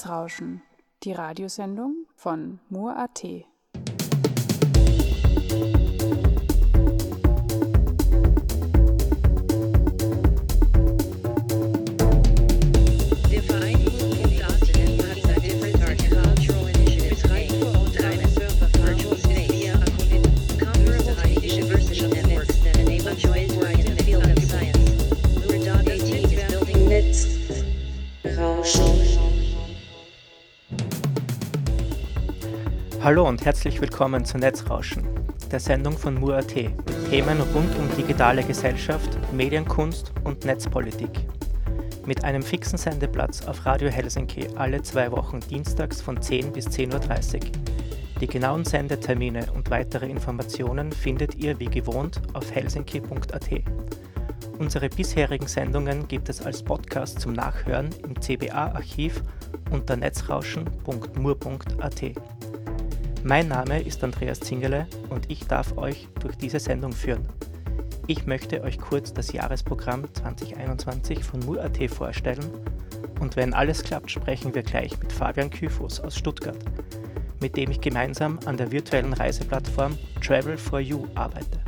Netzrauschen, die Radiosendung von Mur.at. Hallo und herzlich willkommen zu Netzrauschen, der Sendung von Mur.at mit Themen rund um digitale Gesellschaft, Medienkunst und Netzpolitik. Mit einem fixen Sendeplatz auf Radio Helsinki alle zwei Wochen dienstags von 10 bis 10.30 Uhr. Die genauen Sendetermine und weitere Informationen findet ihr wie gewohnt auf helsinki.at. Unsere bisherigen Sendungen gibt es als Podcast zum Nachhören im CBA-Archiv unter netzrauschen.mur.at. Mein Name ist Andreas Zingerle und ich darf euch durch diese Sendung führen. Ich möchte euch kurz das Jahresprogramm 2021 von Mur.at vorstellen und wenn alles klappt, sprechen wir gleich mit Fabian Kyfos aus Stuttgart, mit dem ich gemeinsam an der virtuellen Reiseplattform Travel for You arbeite.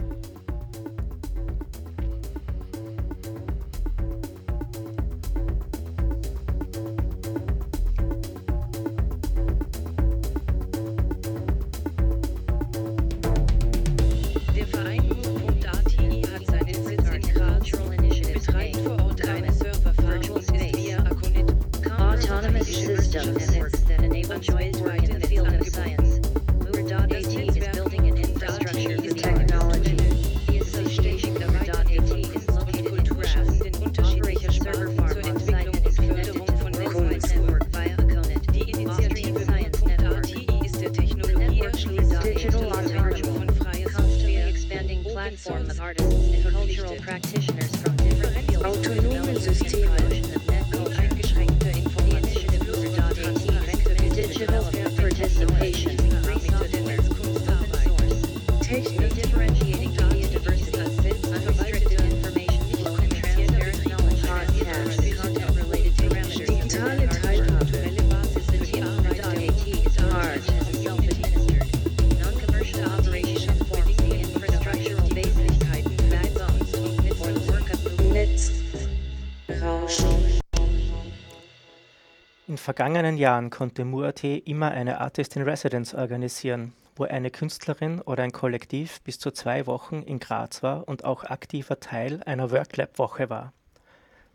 Vergangenen Jahren konnte Mur.at immer eine Artist in Residence organisieren, wo eine Künstlerin oder ein Kollektiv bis zu zwei Wochen in Graz war und auch aktiver Teil einer Worklab-Woche war.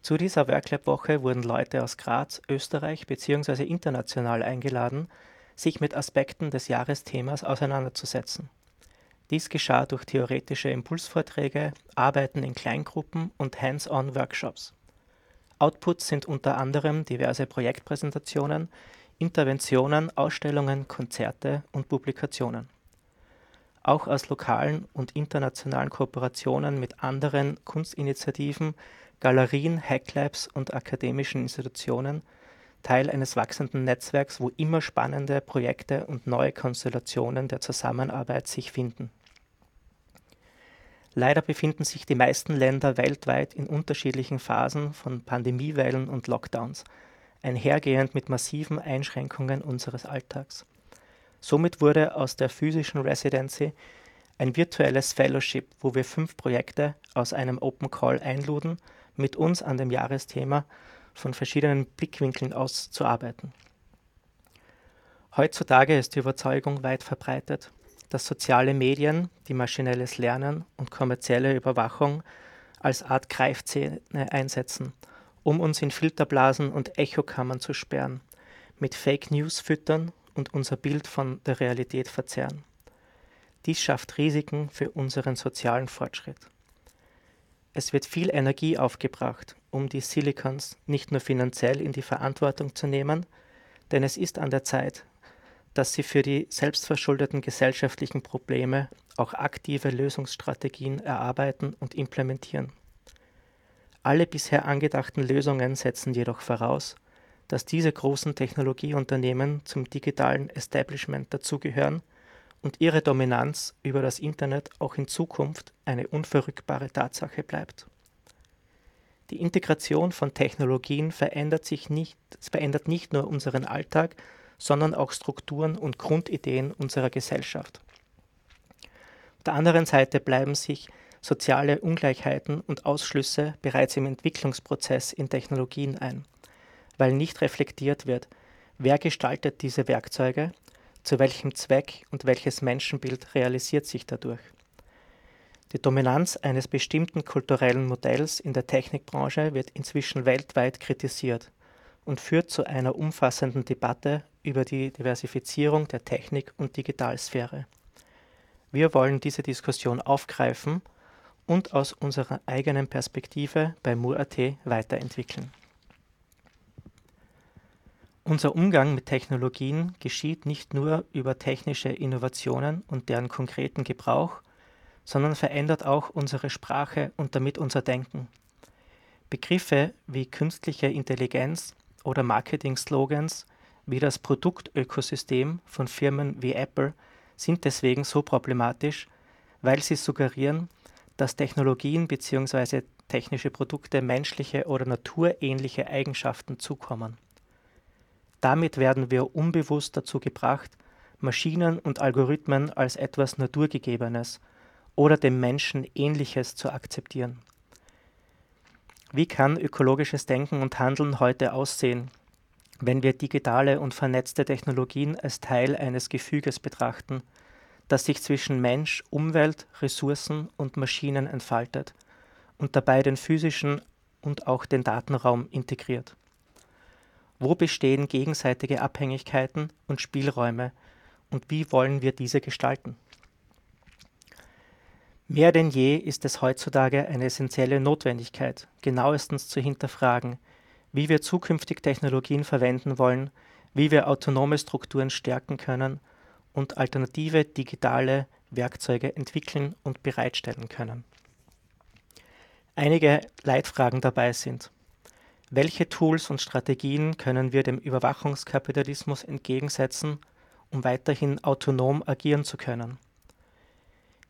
Zu dieser Worklab-Woche wurden Leute aus Graz, Österreich bzw. international eingeladen, sich mit Aspekten des Jahresthemas auseinanderzusetzen. Dies geschah durch theoretische Impulsvorträge, Arbeiten in Kleingruppen und Hands-on-Workshops. Outputs sind unter anderem diverse Projektpräsentationen, Interventionen, Ausstellungen, Konzerte und Publikationen. Auch aus lokalen und internationalen Kooperationen mit anderen Kunstinitiativen, Galerien, Hacklabs und akademischen Institutionen, Teil eines wachsenden Netzwerks, wo immer spannende Projekte und neue Konstellationen der Zusammenarbeit sich finden. Leider befinden sich die meisten Länder weltweit in unterschiedlichen Phasen von Pandemiewellen und Lockdowns, einhergehend mit massiven Einschränkungen unseres Alltags. Somit wurde aus der physischen Residency ein virtuelles Fellowship, wo wir fünf Projekte aus einem Open Call einluden, mit uns an dem Jahresthema von verschiedenen Blickwinkeln aus zu arbeiten. Heutzutage ist die Überzeugung weit verbreitet, dass soziale Medien, die maschinelles Lernen und kommerzielle Überwachung als Art Greifzähne einsetzen, um uns in Filterblasen und Echokammern zu sperren, mit Fake News füttern und unser Bild von der Realität verzerren. Dies schafft Risiken für unseren sozialen Fortschritt. Es wird viel Energie aufgebracht, um die Silicons nicht nur finanziell in die Verantwortung zu nehmen, denn es ist an der Zeit, dass sie für die selbstverschuldeten gesellschaftlichen Probleme auch aktive Lösungsstrategien erarbeiten und implementieren. Alle bisher angedachten Lösungen setzen jedoch voraus, dass diese großen Technologieunternehmen zum digitalen Establishment dazugehören und ihre Dominanz über das Internet auch in Zukunft eine unverrückbare Tatsache bleibt. Die Integration von Technologien verändert, sich nicht, verändert nicht nur unseren Alltag, sondern auch Strukturen und Grundideen unserer Gesellschaft. Auf der anderen Seite bleiben sich soziale Ungleichheiten und Ausschlüsse bereits im Entwicklungsprozess in Technologien ein, weil nicht reflektiert wird, wer gestaltet diese Werkzeuge, zu welchem Zweck und welches Menschenbild realisiert sich dadurch. Die Dominanz eines bestimmten kulturellen Modells in der Technikbranche wird inzwischen weltweit kritisiert und führt zu einer umfassenden Debatte über die Diversifizierung der Technik- und Digitalsphäre. Wir wollen diese Diskussion aufgreifen und aus unserer eigenen Perspektive bei Mur.at weiterentwickeln. Unser Umgang mit Technologien geschieht nicht nur über technische Innovationen und deren konkreten Gebrauch, sondern verändert auch unsere Sprache und damit unser Denken. Begriffe wie künstliche Intelligenz oder Marketing-Slogans wie das Produktökosystem von Firmen wie Apple sind deswegen so problematisch, weil sie suggerieren, dass Technologien bzw. technische Produkte menschliche oder naturähnliche Eigenschaften zukommen. Damit werden wir unbewusst dazu gebracht, Maschinen und Algorithmen als etwas Naturgegebenes oder dem Menschen Ähnliches zu akzeptieren. Wie kann ökologisches Denken und Handeln heute aussehen, wenn wir digitale und vernetzte Technologien als Teil eines Gefüges betrachten, das sich zwischen Mensch, Umwelt, Ressourcen und Maschinen entfaltet und dabei den physischen und auch den Datenraum integriert. Wo bestehen gegenseitige Abhängigkeiten und Spielräume und wie wollen wir diese gestalten? Mehr denn je ist es heutzutage eine essentielle Notwendigkeit, genauestens zu hinterfragen, wie wir zukünftig Technologien verwenden wollen, wie wir autonome Strukturen stärken können und alternative digitale Werkzeuge entwickeln und bereitstellen können. Einige Leitfragen dabei sind, welche Tools und Strategien können wir dem Überwachungskapitalismus entgegensetzen, um weiterhin autonom agieren zu können?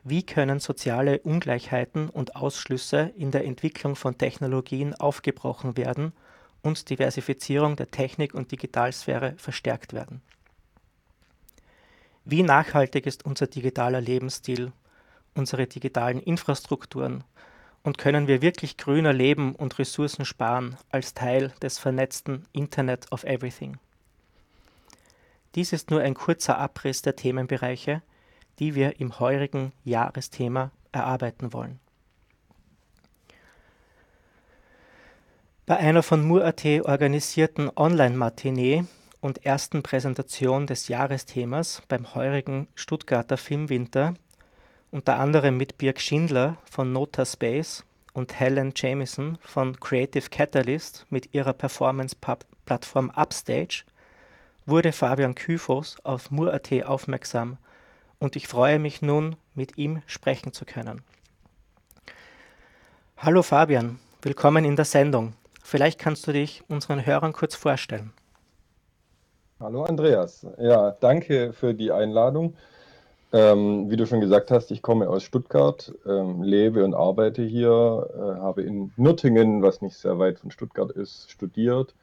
Wie können soziale Ungleichheiten und Ausschlüsse in der Entwicklung von Technologien aufgebrochen werden und Diversifizierung der Technik- und Digitalsphäre verstärkt werden? Wie nachhaltig ist unser digitaler Lebensstil, unsere digitalen Infrastrukturen und können wir wirklich grüner leben und Ressourcen sparen als Teil des vernetzten Internet of Everything? Dies ist nur ein kurzer Abriss der Themenbereiche, die wir im heurigen Jahresthema erarbeiten wollen. Bei einer von Mur.at organisierten Online-Matinee und ersten Präsentation des Jahresthemas beim heurigen Stuttgarter Filmwinter, unter anderem mit Birg Schindler von Nota Space und Helen Jamieson von Creative Catalyst mit ihrer Performance-Plattform Upstage, wurde Fabian Kyphos auf Mur.at aufmerksam und ich freue mich nun, mit ihm sprechen zu können. Hallo Fabian, willkommen in der Sendung. Vielleicht kannst du dich unseren Hörern kurz vorstellen. Hallo Andreas. Ja, danke für die Einladung. Ähm, wie du schon gesagt hast, ich komme aus Stuttgart, ähm, lebe und arbeite hier, äh, habe in Nürtingen, was nicht sehr weit von Stuttgart ist, studiert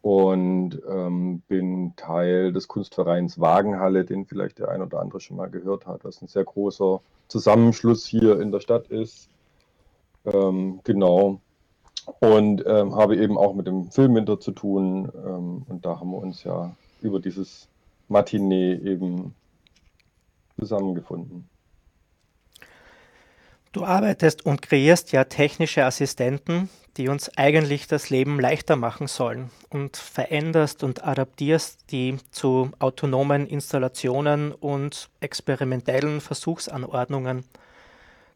und ähm, bin Teil des Kunstvereins Wagenhalle, den vielleicht der ein oder andere schon mal gehört hat, was ein sehr großer Zusammenschluss hier in der Stadt ist. Ähm, genau. Und ähm, habe eben auch mit dem Filmwinter zu tun. Ähm, und da haben wir uns ja über dieses Matinee eben zusammengefunden. Du arbeitest und kreierst ja technische Assistenten, die uns eigentlich das Leben leichter machen sollen und veränderst und adaptierst die zu autonomen Installationen und experimentellen Versuchsanordnungen.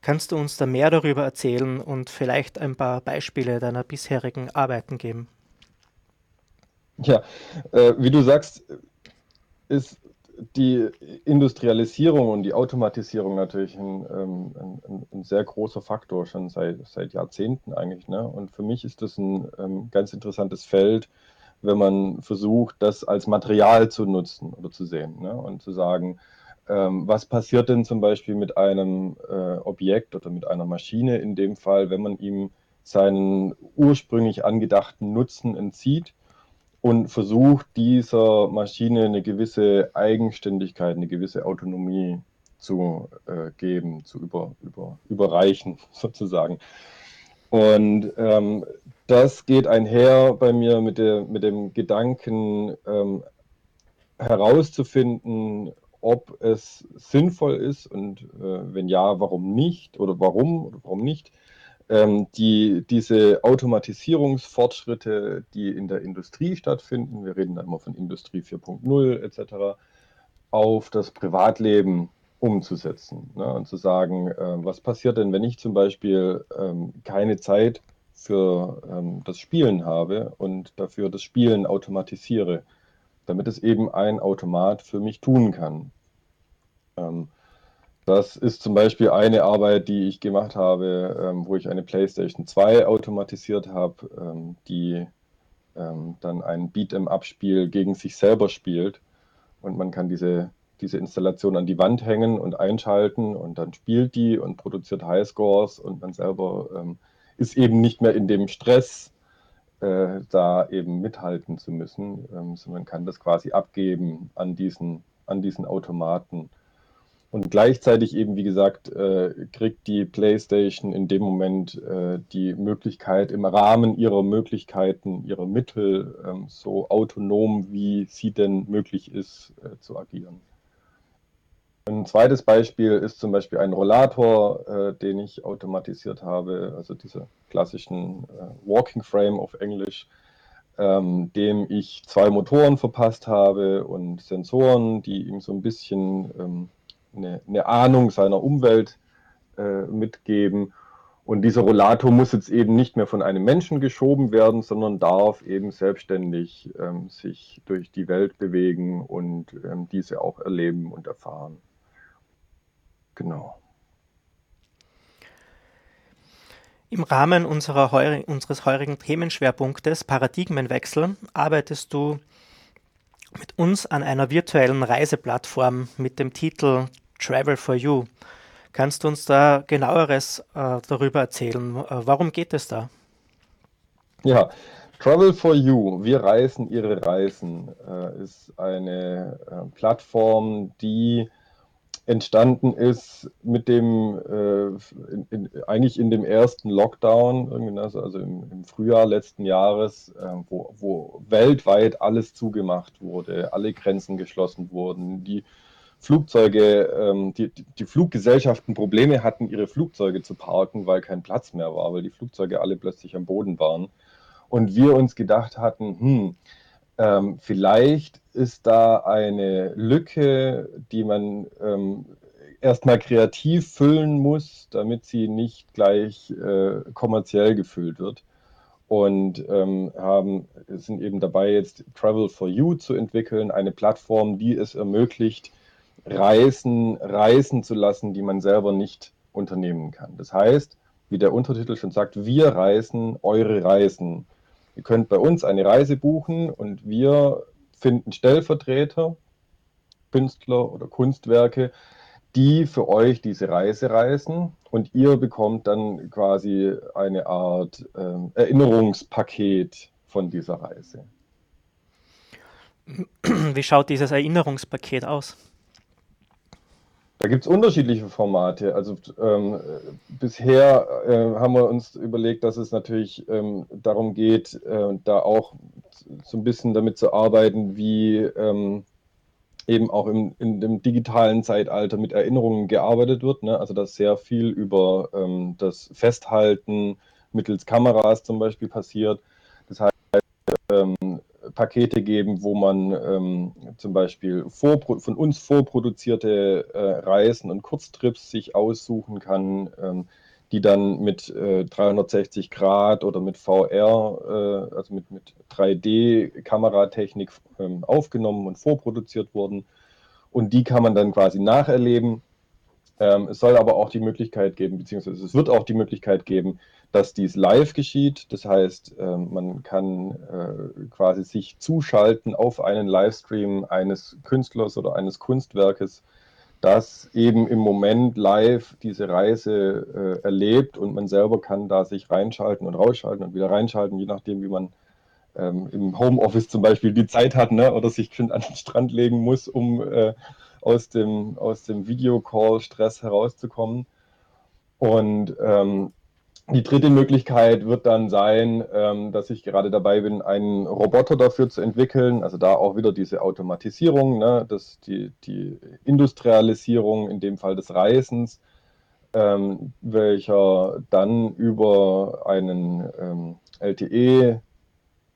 Kannst du uns da mehr darüber erzählen und vielleicht ein paar Beispiele deiner bisherigen Arbeiten geben? Ja, äh, wie du sagst, ist die Industrialisierung und die Automatisierung natürlich ein, ähm, ein, ein, sehr großer Faktor, schon seit, seit Jahrzehnten eigentlich. Ne? Und für mich ist das ein ähm, ganz interessantes Feld, wenn man versucht, das als Material zu nutzen oder zu sehen ne? und zu sagen, ähm, was passiert denn zum Beispiel mit einem äh, Objekt oder mit einer Maschine in dem Fall, wenn man ihm seinen ursprünglich angedachten Nutzen entzieht und versucht dieser Maschine eine gewisse Eigenständigkeit, eine gewisse Autonomie zu äh, geben, zu über, über, überreichen sozusagen. Und ähm, das geht einher bei mir mit, der, mit dem Gedanken ähm, herauszufinden, ob es sinnvoll ist und äh, wenn ja, warum nicht oder warum oder warum nicht, ähm, die, diese Automatisierungsfortschritte, die in der Industrie stattfinden, wir reden da immer von Industrie 4.0 etc., auf das Privatleben umzusetzen ne? und zu sagen, äh, was passiert denn, wenn ich zum Beispiel ähm, keine Zeit für ähm, das Spielen habe und dafür das Spielen automatisiere, damit es eben ein Automat für mich tun kann. Ähm, das ist zum Beispiel eine Arbeit, die ich gemacht habe, ähm, wo ich eine PlayStation 2 automatisiert habe, ähm, die ähm, dann ein Beat'em-up-Spiel gegen sich selber spielt. Und man kann diese, diese Installation an die Wand hängen und einschalten und dann spielt die und produziert Highscores und man selber ähm, ist eben nicht mehr in dem Stress, äh, da eben mithalten zu müssen, ähm, sondern kann das quasi abgeben an diesen, an diesen Automaten. Und gleichzeitig eben, wie gesagt, äh, kriegt die PlayStation in dem Moment äh, die Möglichkeit, im Rahmen ihrer Möglichkeiten, ihrer Mittel, ähm, so autonom, wie sie denn möglich ist, äh, zu agieren. Ein zweites Beispiel ist zum Beispiel ein Rollator, äh, den ich automatisiert habe, also diese klassischen äh, Walking Frame auf Englisch, ähm, dem ich zwei Motoren verpasst habe und Sensoren, die ihm so ein bisschen ähm, eine, eine Ahnung seiner Umwelt äh, mitgeben. Und dieser Rollator muss jetzt eben nicht mehr von einem Menschen geschoben werden, sondern darf eben selbstständig ähm, sich durch die Welt bewegen und ähm, diese auch erleben und erfahren. Genau. Im Rahmen unserer heu unseres heurigen Themenschwerpunktes Paradigmenwechsel arbeitest du mit uns an einer virtuellen Reiseplattform mit dem Titel Travel for You. Kannst du uns da genaueres äh, darüber erzählen? Äh, warum geht es da? Ja, Travel for You, wir reisen Ihre Reisen, äh, ist eine äh, Plattform, die entstanden ist mit dem, äh, in, in, eigentlich in dem ersten Lockdown, also, also im, im, Frühjahr letzten Jahres, äh, wo, wo, weltweit alles zugemacht wurde, alle Grenzen geschlossen wurden, die Flugzeuge, ähm, die, die Fluggesellschaften Probleme hatten, ihre Flugzeuge zu parken, weil kein Platz mehr war, weil die Flugzeuge alle plötzlich am Boden waren. Und wir uns gedacht hatten, hm, ähm, vielleicht ist da eine Lücke, die man ähm, erstmal kreativ füllen muss, damit sie nicht gleich äh, kommerziell gefüllt wird. Und ähm, haben, sind eben dabei, jetzt Travel for You zu entwickeln, eine Plattform, die es ermöglicht, Reisen reisen zu lassen, die man selber nicht unternehmen kann. Das heißt, wie der Untertitel schon sagt, wir reisen eure Reisen. Ihr könnt bei uns eine Reise buchen und wir finden Stellvertreter, Künstler oder Kunstwerke, die für euch diese Reise reisen und ihr bekommt dann quasi eine Art äh, Erinnerungspaket von dieser Reise. Wie schaut dieses Erinnerungspaket aus? Da gibt es unterschiedliche Formate. Also ähm, bisher äh, haben wir uns überlegt, dass es natürlich ähm, darum geht, äh, da auch so ein bisschen damit zu arbeiten, wie ähm, eben auch im, in dem digitalen Zeitalter mit Erinnerungen gearbeitet wird. Ne? Also dass sehr viel über ähm, das Festhalten mittels Kameras zum Beispiel passiert. Das heißt, ähm, Pakete geben, wo man ähm, zum Beispiel von uns vorproduzierte äh, Reisen und Kurztrips sich aussuchen kann, ähm, die dann mit äh, 360 Grad oder mit VR, äh, also mit, mit 3D-Kameratechnik ähm, aufgenommen und vorproduziert wurden. Und die kann man dann quasi nacherleben. Ähm, es soll aber auch die Möglichkeit geben, beziehungsweise es wird auch die Möglichkeit geben, dass dies live geschieht. Das heißt, ähm, man kann äh, quasi sich zuschalten auf einen Livestream eines Künstlers oder eines Kunstwerkes, das eben im Moment live diese Reise äh, erlebt und man selber kann da sich reinschalten und rausschalten und wieder reinschalten, je nachdem, wie man ähm, im Homeoffice zum Beispiel die Zeit hat ne, oder sich an den Strand legen muss, um äh, aus dem, aus dem Videocall-Stress herauszukommen. Und ähm, die dritte Möglichkeit wird dann sein, ähm, dass ich gerade dabei bin, einen Roboter dafür zu entwickeln. Also da auch wieder diese Automatisierung, ne, das, die, die Industrialisierung, in dem Fall des Reisens, ähm, welcher dann über einen ähm, LTE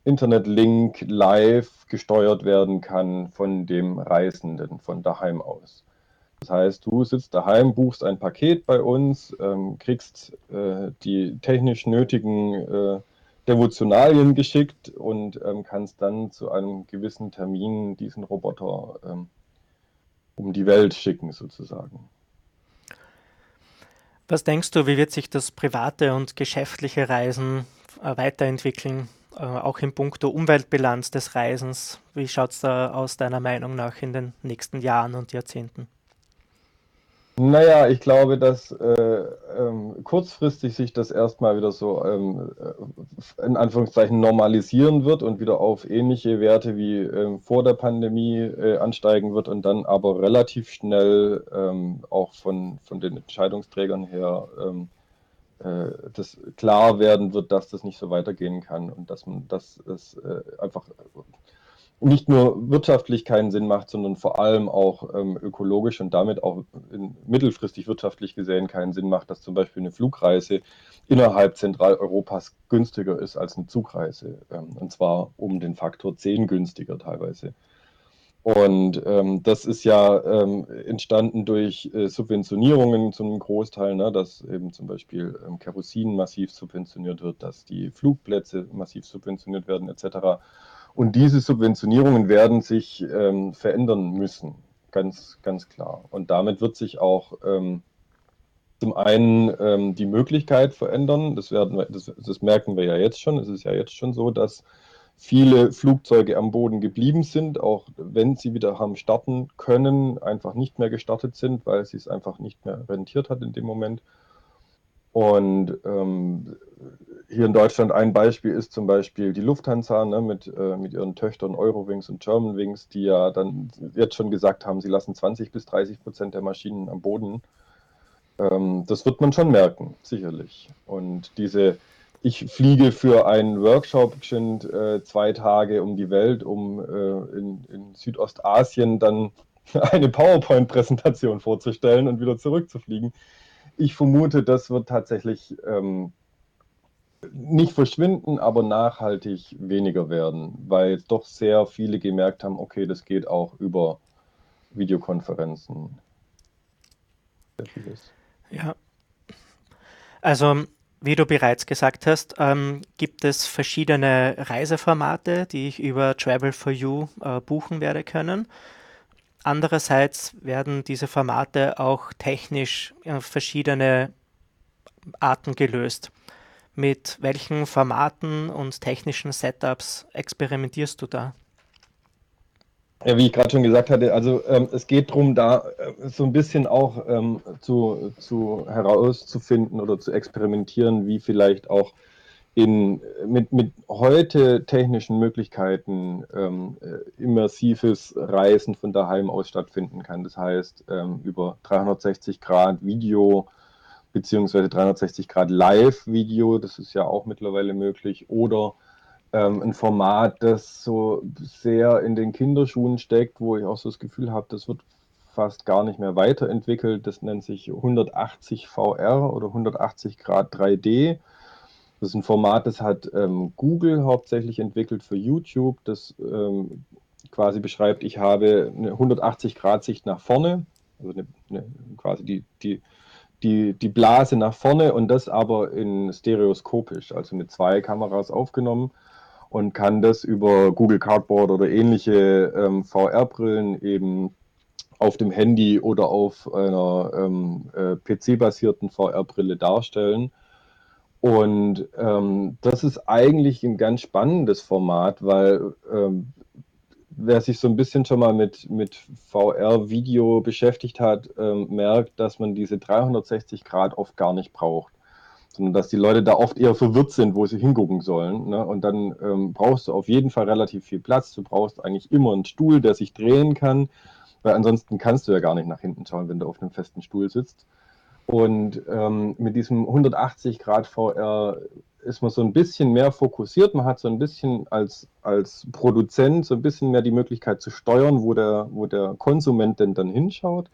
Internetlink live gesteuert werden kann von dem Reisenden von daheim aus. Das heißt, du sitzt daheim, buchst ein Paket bei uns, ähm, kriegst äh, die technisch nötigen äh, Devotionalien geschickt und ähm, kannst dann zu einem gewissen Termin diesen Roboter ähm, um die Welt schicken, sozusagen. Was denkst du, wie wird sich das private und geschäftliche Reisen äh, weiterentwickeln, äh, auch in puncto Umweltbilanz des Reisens? Wie schaut es da aus deiner Meinung nach in den nächsten Jahren und Jahrzehnten? Naja, ich glaube, dass äh, ähm, kurzfristig sich das erstmal wieder so ähm, äh, in Anführungszeichen normalisieren wird und wieder auf ähnliche Werte wie ähm, vor der Pandemie äh, ansteigen wird und dann aber relativ schnell ähm, auch von, von den Entscheidungsträgern her ähm, äh, das klar werden wird, dass das nicht so weitergehen kann und dass man dass es äh, einfach nicht nur wirtschaftlich keinen Sinn macht, sondern vor allem auch ähm, ökologisch und damit auch mittelfristig wirtschaftlich gesehen keinen Sinn macht, dass zum Beispiel eine Flugreise innerhalb Zentraleuropas günstiger ist als eine Zugreise. Ähm, und zwar um den Faktor 10 günstiger teilweise. Und ähm, das ist ja ähm, entstanden durch äh, Subventionierungen zum Großteil, ne, dass eben zum Beispiel ähm, Kerosin massiv subventioniert wird, dass die Flugplätze massiv subventioniert werden etc. Und diese Subventionierungen werden sich ähm, verändern müssen, ganz, ganz klar. Und damit wird sich auch ähm, zum einen ähm, die Möglichkeit verändern, das, werden, das, das, merken wir ja jetzt schon, es ist ja jetzt schon so, dass viele Flugzeuge am Boden geblieben sind, auch wenn sie wieder haben starten können, einfach nicht mehr gestartet sind, weil sie es einfach nicht mehr rentiert hat in dem Moment. Und ähm, hier in Deutschland ein Beispiel ist zum Beispiel die Lufthansa ne, mit, äh, mit ihren Töchtern Eurowings und Germanwings, die ja dann jetzt schon gesagt haben, sie lassen 20 bis 30 Prozent der Maschinen am Boden. Ähm, das wird man schon merken, sicherlich. Und diese, ich fliege für einen Workshop bestimmt äh, zwei Tage um die Welt, um äh, in, in Südostasien dann eine PowerPoint-Präsentation vorzustellen und wieder zurückzufliegen ich vermute, das wird tatsächlich ähm, nicht verschwinden, aber nachhaltig weniger werden, weil doch sehr viele gemerkt haben, okay, das geht auch über Videokonferenzen. Ja. Also, wie du bereits gesagt hast, ähm, gibt es verschiedene Reiseformate, die ich über Travel for You äh, buchen werde können. Andererseits werden diese Formate auch technisch auf verschiedene Arten gelöst. Mit welchen Formaten und technischen Setups experimentierst du da? Ja, wie ich gerade schon gesagt hatte, also ähm, es geht darum, da äh, so ein bisschen auch ähm, zu, zu herauszufinden oder zu experimentieren, wie vielleicht auch in, mit, mit heute technischen Möglichkeiten ähm, äh, immersives Reisen von daheim aus stattfinden kann. Das heißt, ähm, über 360 Grad Video beziehungsweise 360 Grad Live-Video, das ist ja auch mittlerweile möglich, oder ähm, ein Format, das so sehr in den Kinderschuhen steckt, wo ich auch so das Gefühl habe, das wird fast gar nicht mehr weiterentwickelt. Das nennt sich 180 VR oder 180 Grad 3D. Das ist ein Format, das hat ähm, Google hauptsächlich entwickelt für YouTube, das ähm, quasi beschreibt, ich habe eine 180-Grad-Sicht nach vorne, also eine, eine, quasi die, die, die, die Blase nach vorne und das aber in stereoskopisch, also mit zwei Kameras aufgenommen und kann das über Google Cardboard oder ähnliche ähm, VR-Brillen eben auf dem Handy oder auf einer ähm, äh, PC-basierten VR-Brille darstellen. Und ähm, das ist eigentlich ein ganz spannendes Format, weil ähm, wer sich so ein bisschen schon mal mit, mit VR-Video beschäftigt hat, ähm, merkt, dass man diese 360 Grad oft gar nicht braucht, sondern dass die Leute da oft eher verwirrt sind, wo sie hingucken sollen. Ne? Und dann ähm, brauchst du auf jeden Fall relativ viel Platz. Du brauchst eigentlich immer einen Stuhl, der sich drehen kann, weil ansonsten kannst du ja gar nicht nach hinten schauen, wenn du auf einem festen Stuhl sitzt. Und ähm, mit diesem 180 Grad VR ist man so ein bisschen mehr fokussiert. Man hat so ein bisschen als, als Produzent so ein bisschen mehr die Möglichkeit zu steuern, wo der, wo der Konsument denn dann hinschaut.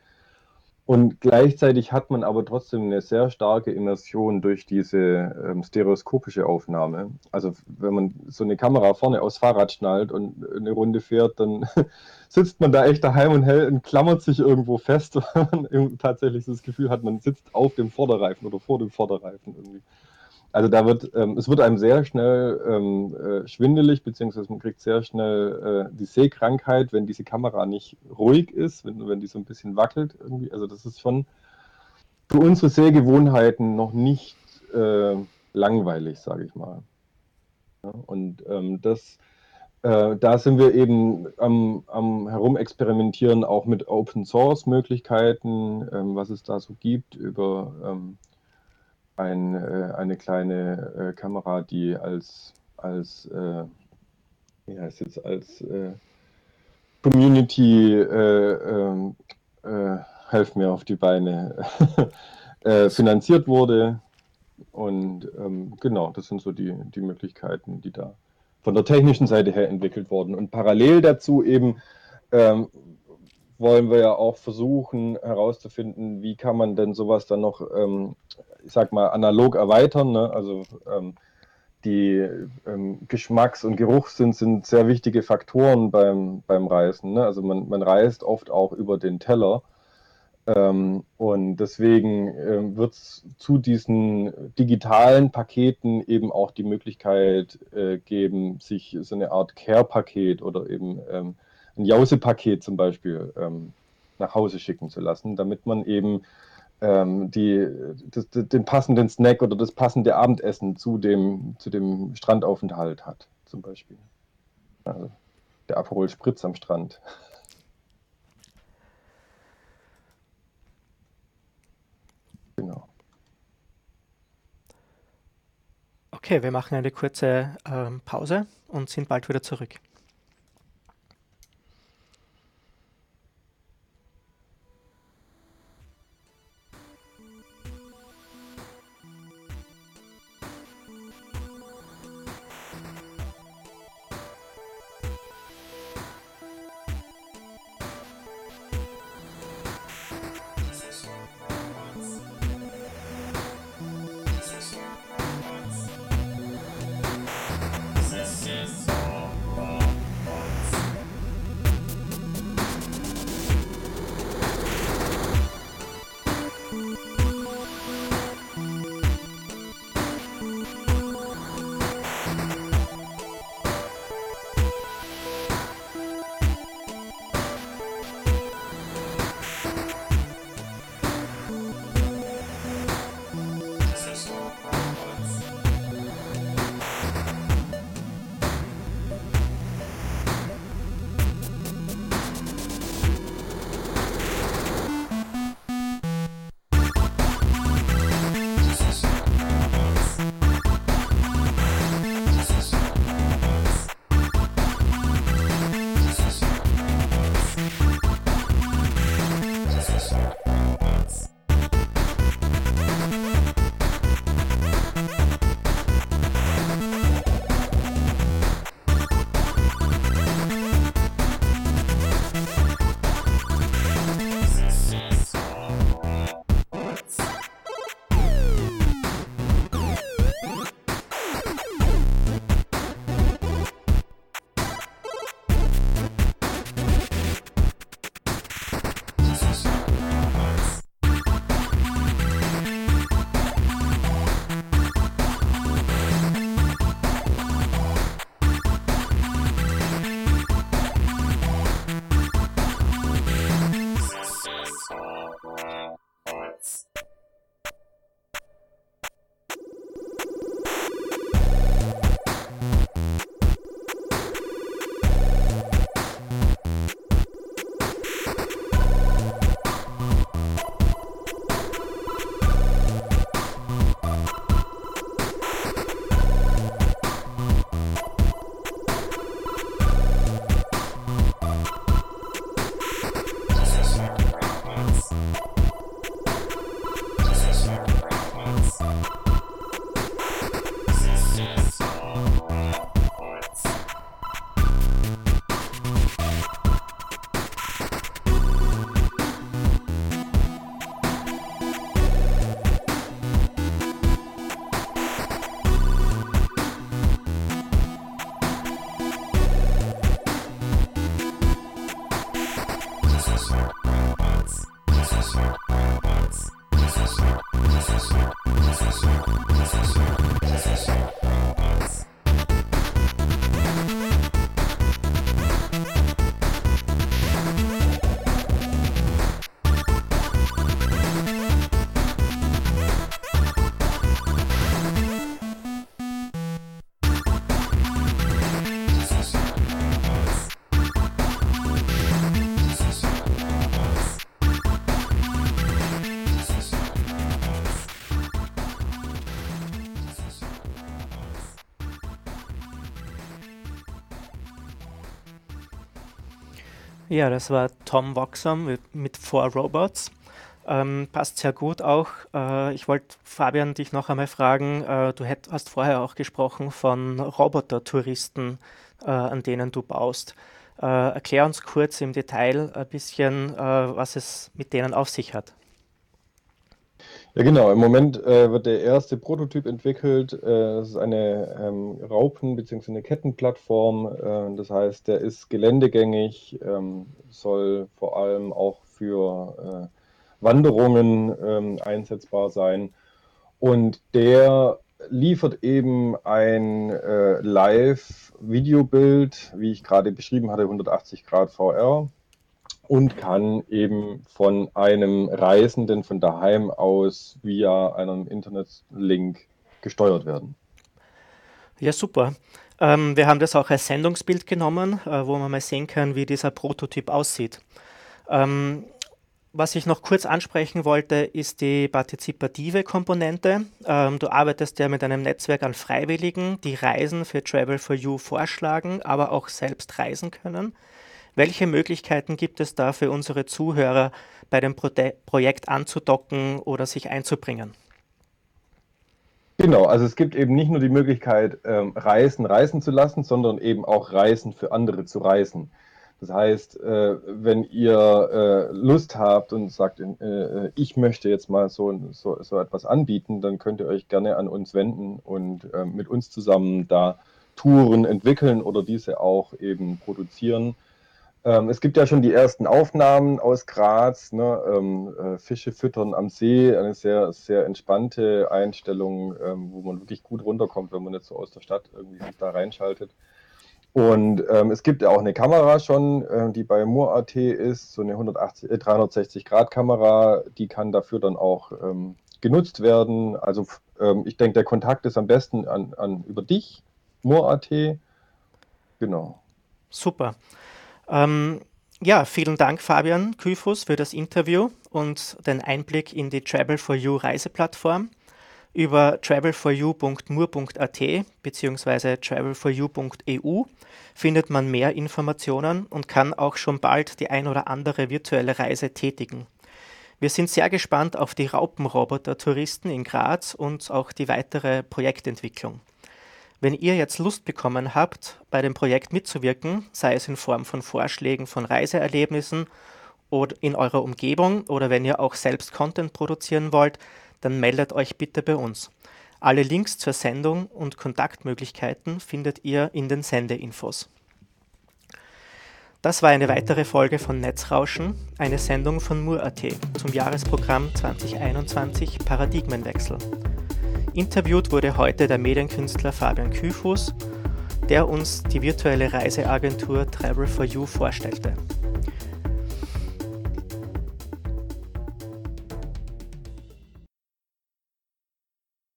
Und gleichzeitig hat man aber trotzdem eine sehr starke Immersion durch diese ähm, stereoskopische Aufnahme. Also wenn man so eine Kamera vorne aufs Fahrrad schnallt und eine Runde fährt, dann sitzt man da echt daheim und, hält, und klammert sich irgendwo fest, weil man tatsächlich das Gefühl hat, man sitzt auf dem Vorderreifen oder vor dem Vorderreifen irgendwie. Also da wird, ähm, es wird einem sehr schnell ähm, äh, schwindelig, beziehungsweise man kriegt sehr schnell äh, die Sehkrankheit, wenn diese Kamera nicht ruhig ist, wenn, wenn die so ein bisschen wackelt irgendwie. Also das ist schon für unsere Sehgewohnheiten noch nicht äh, langweilig, sage ich mal. Ja, und ähm, das, äh, da sind wir eben am, am Herumexperimentieren auch mit Open Source Möglichkeiten, ähm, was es da so gibt über ähm, ein, äh, eine kleine äh, Kamera, die als, als äh, wie heißt jetzt, als äh, Community, äh, ähm, äh, helf mir auf die Beine, finanziert wurde. Und ähm, genau, das sind so die, die Möglichkeiten, die da von der technischen Seite her entwickelt wurden. Und parallel dazu eben ähm, wollen wir ja auch versuchen herauszufinden, wie kann man denn sowas dann noch, ähm, ich sag mal, analog erweitern. Ne? Also ähm, die ähm, Geschmacks- und Geruchssinn sind sehr wichtige Faktoren beim, beim Reisen. Ne? Also man, man reist oft auch über den Teller. Ähm, und deswegen ähm, wird es zu diesen digitalen Paketen eben auch die Möglichkeit äh, geben, sich so eine Art Care-Paket oder eben ähm, ein Jause-Paket zum Beispiel ähm, nach Hause schicken zu lassen, damit man eben ähm, die, das, den passenden Snack oder das passende Abendessen zu dem, zu dem Strandaufenthalt hat, zum Beispiel. Also der Aperol Spritz am Strand. genau. Okay, wir machen eine kurze ähm, Pause und sind bald wieder zurück. Ja, das war Tom mit, mit Four Robots. Ähm, passt sehr gut auch. Äh, ich wollte Fabian dich noch einmal fragen, äh, du hätt, hast vorher auch gesprochen von Roboter-Touristen, äh, an denen du baust. Äh, erklär uns kurz im Detail ein bisschen, äh, was es mit denen auf sich hat. Ja, genau. Im Moment äh, wird der erste Prototyp entwickelt. Äh, das ist eine ähm, Raupen- bzw. eine Kettenplattform. Äh, das heißt, der ist geländegängig, ähm, soll vor allem auch für äh, Wanderungen ähm, einsetzbar sein. Und der liefert eben ein äh, Live-Videobild, wie ich gerade beschrieben hatte, 180 Grad VR und kann eben von einem Reisenden von daheim aus via einem Internetlink gesteuert werden. Ja, super. Ähm, wir haben das auch als Sendungsbild genommen, äh, wo man mal sehen kann, wie dieser Prototyp aussieht. Ähm, was ich noch kurz ansprechen wollte, ist die partizipative Komponente. Ähm, du arbeitest ja mit einem Netzwerk an Freiwilligen, die Reisen für Travel for You vorschlagen, aber auch selbst reisen können. Welche Möglichkeiten gibt es da für unsere Zuhörer, bei dem Pro Projekt anzudocken oder sich einzubringen? Genau, also es gibt eben nicht nur die Möglichkeit, ähm, Reisen reisen zu lassen, sondern eben auch Reisen für andere zu reisen. Das heißt, äh, wenn ihr äh, Lust habt und sagt, äh, ich möchte jetzt mal so, so, so, etwas anbieten, dann könnt ihr euch gerne an uns wenden und äh, mit uns zusammen da Touren entwickeln oder diese auch eben produzieren. Ähm, es gibt ja schon die ersten Aufnahmen aus Graz, ne? ähm, äh, Fische füttern am See, eine sehr, sehr entspannte Einstellung, ähm, wo man wirklich gut runterkommt, wenn man jetzt so aus der Stadt irgendwie sich da reinschaltet. Und ähm, es gibt ja auch eine Kamera schon, äh, die bei Moor.at ist, so eine 180, äh, 360-Grad-Kamera, die kann dafür dann auch ähm, genutzt werden. Also ähm, ich denke, der Kontakt ist am besten an, an über dich, Moor.at. Genau. Super. Ähm, ja, vielen Dank, Fabian Kyphus, für das Interview und den Einblick in die Travel for You Reiseplattform. Über travelforyou.mur.at bzw. travelforyou.eu findet man mehr Informationen und kann auch schon bald die ein oder andere virtuelle Reise tätigen. Wir sind sehr gespannt auf die Raupenroboter-Touristen in Graz und auch die weitere Projektentwicklung. Wenn ihr jetzt Lust bekommen habt, bei dem Projekt mitzuwirken, sei es in Form von Vorschlägen von Reiseerlebnissen oder in eurer Umgebung oder wenn ihr auch selbst Content produzieren wollt, dann meldet euch bitte bei uns. Alle Links zur Sendung und Kontaktmöglichkeiten findet ihr in den Sendeinfos. Das war eine weitere Folge von Netzrauschen, eine Sendung von Mur.at zum Jahresprogramm 2021 Paradigmenwechsel. Interviewt wurde heute der Medienkünstler Fabian Küfus, der uns die virtuelle Reiseagentur Travel for You vorstellte.